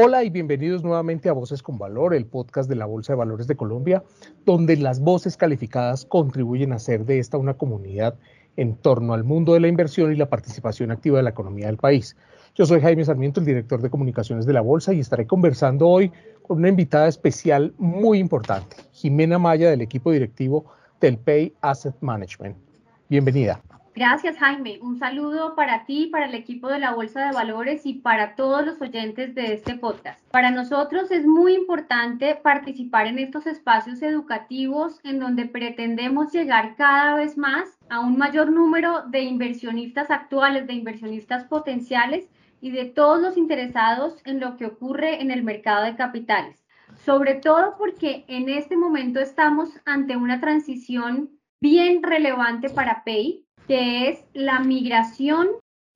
Hola y bienvenidos nuevamente a Voces con Valor, el podcast de la Bolsa de Valores de Colombia, donde las voces calificadas contribuyen a hacer de esta una comunidad en torno al mundo de la inversión y la participación activa de la economía del país. Yo soy Jaime Sarmiento, el director de comunicaciones de la Bolsa, y estaré conversando hoy con una invitada especial muy importante, Jimena Maya del equipo directivo del Pay Asset Management. Bienvenida. Gracias, Jaime. Un saludo para ti, para el equipo de la Bolsa de Valores y para todos los oyentes de este podcast. Para nosotros es muy importante participar en estos espacios educativos en donde pretendemos llegar cada vez más a un mayor número de inversionistas actuales, de inversionistas potenciales y de todos los interesados en lo que ocurre en el mercado de capitales. Sobre todo porque en este momento estamos ante una transición bien relevante para Pay que es la migración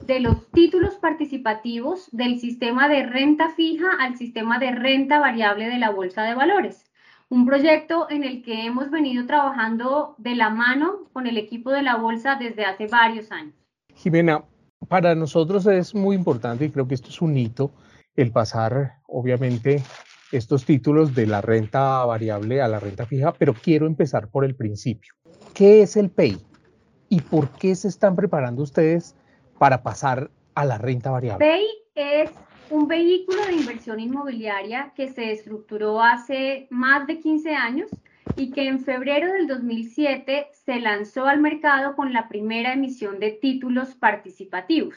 de los títulos participativos del sistema de renta fija al sistema de renta variable de la Bolsa de Valores. Un proyecto en el que hemos venido trabajando de la mano con el equipo de la Bolsa desde hace varios años. Jimena, para nosotros es muy importante y creo que esto es un hito el pasar, obviamente, estos títulos de la renta variable a la renta fija, pero quiero empezar por el principio. ¿Qué es el PEI? ¿Y por qué se están preparando ustedes para pasar a la renta variable? PEI es un vehículo de inversión inmobiliaria que se estructuró hace más de 15 años y que en febrero del 2007 se lanzó al mercado con la primera emisión de títulos participativos.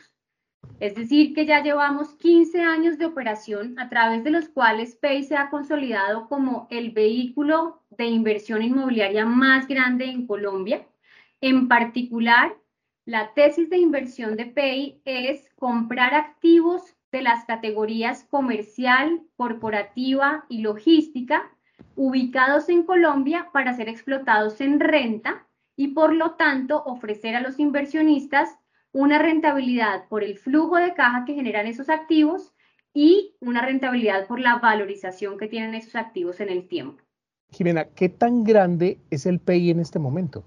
Es decir, que ya llevamos 15 años de operación a través de los cuales PEI se ha consolidado como el vehículo de inversión inmobiliaria más grande en Colombia en particular, la tesis de inversión de PEI es comprar activos de las categorías comercial, corporativa y logística ubicados en Colombia para ser explotados en renta y por lo tanto ofrecer a los inversionistas una rentabilidad por el flujo de caja que generan esos activos y una rentabilidad por la valorización que tienen esos activos en el tiempo. Jimena, ¿qué tan grande es el PEI en este momento?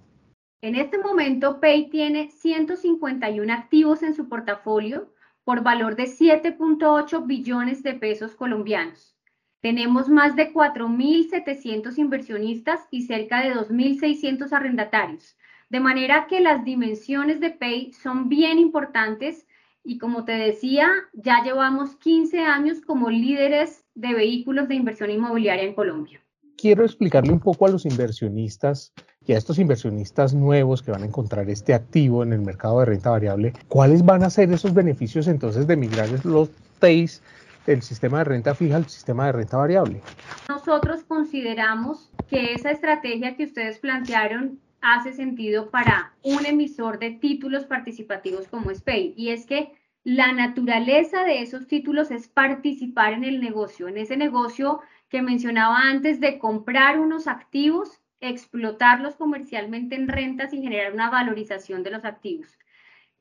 En este momento, Pay tiene 151 activos en su portafolio por valor de 7.8 billones de pesos colombianos. Tenemos más de 4.700 inversionistas y cerca de 2.600 arrendatarios. De manera que las dimensiones de Pay son bien importantes y como te decía, ya llevamos 15 años como líderes de vehículos de inversión inmobiliaria en Colombia. Quiero explicarle un poco a los inversionistas y a estos inversionistas nuevos que van a encontrar este activo en el mercado de renta variable, ¿cuáles van a ser esos beneficios entonces de migrar los TEIs del sistema de renta fija al sistema de renta variable? Nosotros consideramos que esa estrategia que ustedes plantearon hace sentido para un emisor de títulos participativos como SPEI y es que la naturaleza de esos títulos es participar en el negocio, en ese negocio que mencionaba antes de comprar unos activos explotarlos comercialmente en rentas y generar una valorización de los activos.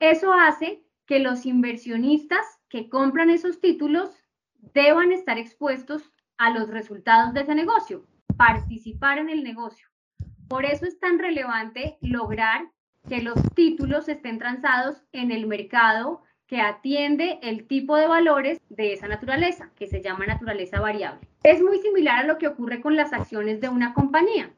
Eso hace que los inversionistas que compran esos títulos deban estar expuestos a los resultados de ese negocio, participar en el negocio. Por eso es tan relevante lograr que los títulos estén transados en el mercado que atiende el tipo de valores de esa naturaleza, que se llama naturaleza variable. Es muy similar a lo que ocurre con las acciones de una compañía.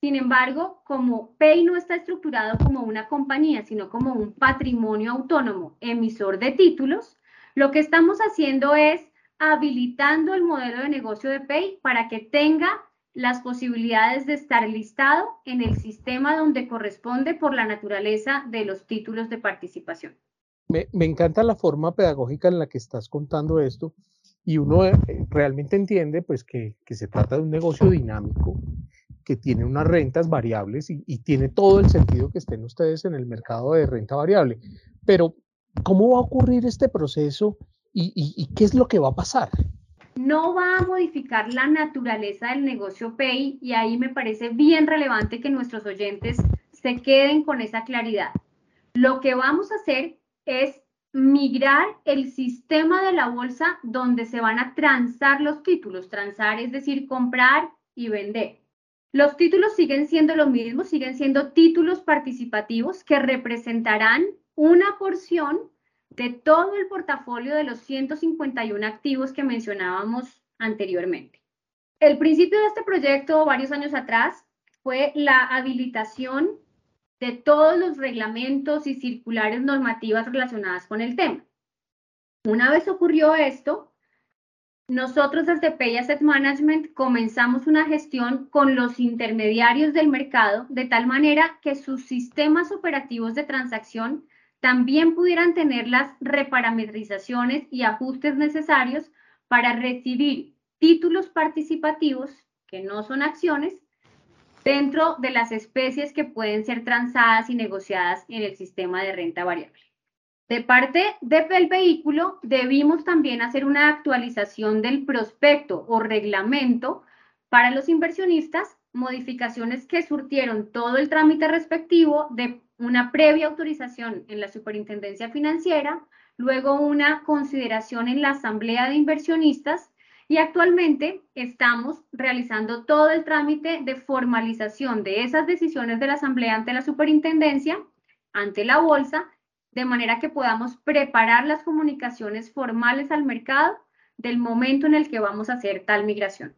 Sin embargo, como Pay no está estructurado como una compañía, sino como un patrimonio autónomo emisor de títulos, lo que estamos haciendo es habilitando el modelo de negocio de Pay para que tenga las posibilidades de estar listado en el sistema donde corresponde por la naturaleza de los títulos de participación. Me, encanta la forma pedagógica en la que estás contando esto y uno eh, realmente entiende pues que, que se trata de un negocio dinámico que tiene unas rentas variables y, tiene todo el sentido que estén ustedes en el mercado de renta variable. Pero, ¿cómo va a ocurrir este proceso ¿Y, qué es lo que va a pasar? No va a modificar la naturaleza del negocio Pay y ahí me parece bien relevante que nuestros oyentes se queden con esa claridad. Lo que vamos a hacer es migrar el sistema de la bolsa donde se van a transar los títulos. Transar es decir, comprar y vender. Los títulos siguen siendo lo mismo, siguen siendo títulos participativos que representarán una porción de todo el portafolio de los 151 activos que mencionábamos anteriormente. El principio de este proyecto varios años atrás fue la habilitación de todos los reglamentos y circulares normativas relacionadas con el tema. Una vez ocurrió esto, nosotros desde Pay Asset Management comenzamos una gestión con los intermediarios del mercado de tal manera que sus sistemas operativos de transacción también pudieran tener las reparametrizaciones y ajustes necesarios para recibir títulos participativos, que no son acciones, dentro de las especies que pueden ser transadas y negociadas en el sistema de renta variable. De parte del vehículo, debimos también hacer una actualización del prospecto o reglamento para los inversionistas, modificaciones que surtieron todo el trámite respectivo de una previa autorización en la Superintendencia Financiera, luego una consideración en la Asamblea de Inversionistas y actualmente estamos realizando todo el trámite de formalización de esas decisiones de la Asamblea ante la Superintendencia, ante la Bolsa, de manera que podamos preparar las comunicaciones formales al mercado del momento en el que vamos a hacer tal migración.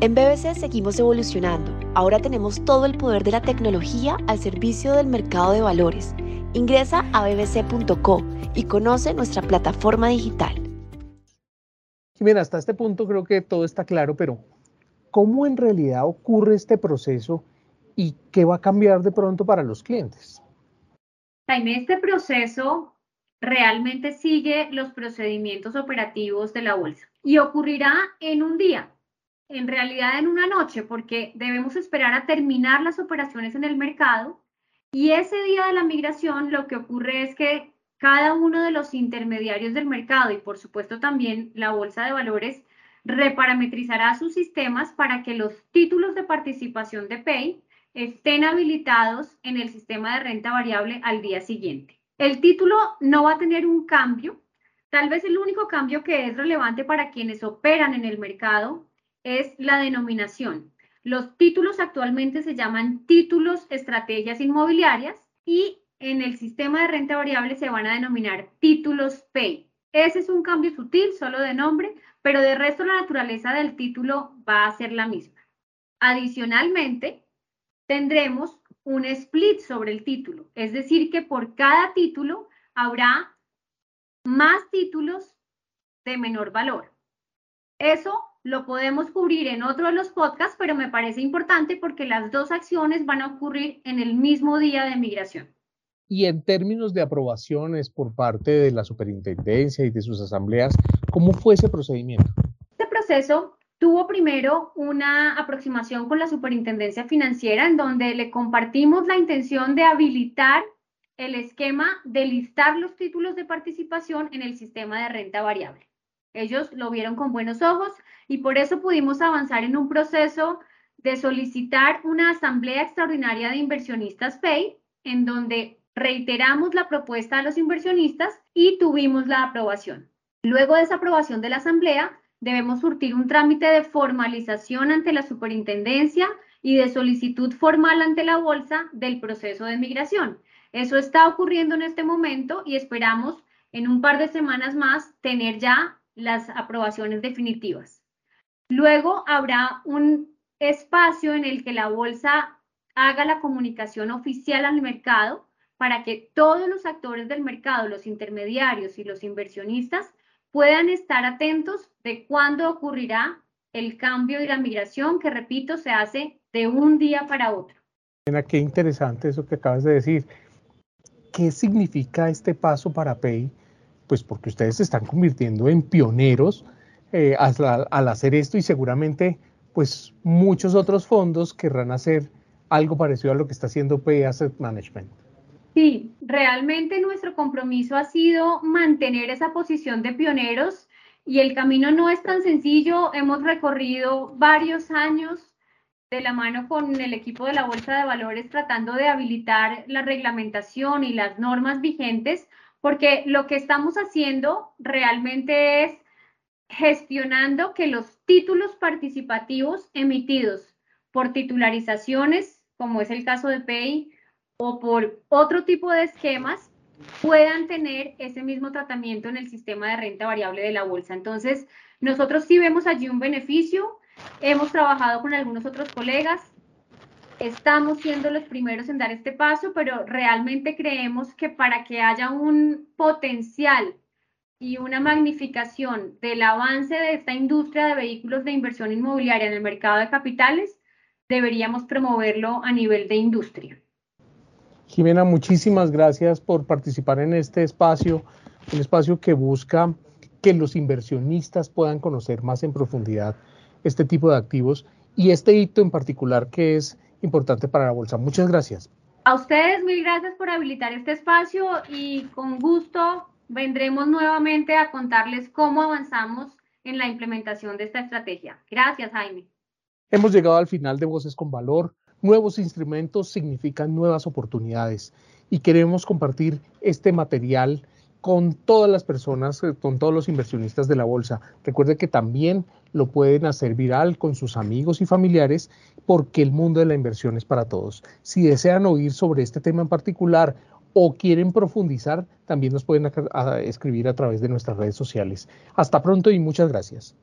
En BBC seguimos evolucionando. Ahora tenemos todo el poder de la tecnología al servicio del mercado de valores. Ingresa a bbc.co y conoce nuestra plataforma digital. Bien, hasta este punto creo que todo está claro, pero ¿cómo en realidad ocurre este proceso y qué va a cambiar de pronto para los clientes? Jaime, este proceso realmente sigue los procedimientos operativos de la bolsa y ocurrirá en un día en realidad en una noche, porque debemos esperar a terminar las operaciones en el mercado y ese día de la migración lo que ocurre es que cada uno de los intermediarios del mercado y por supuesto también la bolsa de valores reparametrizará sus sistemas para que los títulos de participación de Pay estén habilitados en el sistema de renta variable al día siguiente. El título no va a tener un cambio. Tal vez el único cambio que es relevante para quienes operan en el mercado es la denominación. Los títulos actualmente se llaman títulos estrategias inmobiliarias y en el sistema de renta variable se van a denominar títulos PAY. Ese es un cambio sutil, solo de nombre, pero de resto la naturaleza del título va a ser la misma. Adicionalmente, tendremos un split sobre el título, es decir, que por cada título habrá más títulos de menor valor. Eso lo podemos cubrir en otro de los podcasts, pero me parece importante porque las dos acciones van a ocurrir en el mismo día de migración. Y en términos de aprobaciones por parte de la superintendencia y de sus asambleas, ¿cómo fue ese procedimiento? Este proceso tuvo primero una aproximación con la superintendencia financiera en donde le compartimos la intención de habilitar el esquema de listar los títulos de participación en el sistema de renta variable. Ellos lo vieron con buenos ojos y por eso pudimos avanzar en un proceso de solicitar una asamblea extraordinaria de inversionistas PAY, en donde reiteramos la propuesta a los inversionistas y tuvimos la aprobación. Luego de esa aprobación de la asamblea, debemos surtir un trámite de formalización ante la superintendencia y de solicitud formal ante la bolsa del proceso de migración. Eso está ocurriendo en este momento y esperamos en un par de semanas más tener ya las aprobaciones definitivas. Luego habrá un espacio en el que la bolsa haga la comunicación oficial al mercado para que todos los actores del mercado, los intermediarios y los inversionistas puedan estar atentos de cuándo ocurrirá el cambio y la migración que, repito, se hace de un día para otro. Qué interesante eso que acabas de decir. ¿Qué significa este paso para Pay? pues porque ustedes se están convirtiendo en pioneros eh, al, hacer esto y seguramente pues muchos otros fondos querrán hacer algo parecido a lo que está haciendo Pay Asset Management. Sí, realmente nuestro compromiso ha sido mantener esa posición de pioneros y el camino no es tan sencillo. Hemos recorrido varios años de la mano con el equipo de la Bolsa de Valores tratando de habilitar la reglamentación y las normas vigentes, porque lo que estamos haciendo realmente es gestionando que los títulos participativos emitidos por titularizaciones, como es el caso de PEI, o por otro tipo de esquemas puedan tener ese mismo tratamiento en el sistema de renta variable de la bolsa. Entonces, nosotros sí vemos allí un beneficio. Hemos trabajado con algunos otros colegas. Estamos siendo los primeros en dar este paso, pero realmente creemos que para que haya un potencial y una magnificación del avance de esta industria de vehículos de inversión inmobiliaria en el mercado de capitales, deberíamos promoverlo a nivel de industria. Jimena, muchísimas gracias por participar en este espacio, un espacio que busca que los inversionistas puedan conocer más en profundidad este tipo de activos y este hito en particular que es importante para la bolsa. Muchas gracias. A ustedes mil gracias por habilitar este espacio y con gusto vendremos nuevamente a contarles cómo avanzamos en la implementación de esta estrategia. Gracias, Jaime. Hemos llegado al final de Voces con Valor. Nuevos instrumentos significan nuevas oportunidades y queremos compartir este material con todas las personas, eh, con todos los inversionistas de la bolsa. Recuerde que también lo pueden hacer viral con sus amigos y familiares porque el mundo de la inversión es para todos. Si desean oír sobre este tema en particular o quieren profundizar, también nos pueden escribir a través de nuestras redes sociales. Hasta pronto y muchas gracias.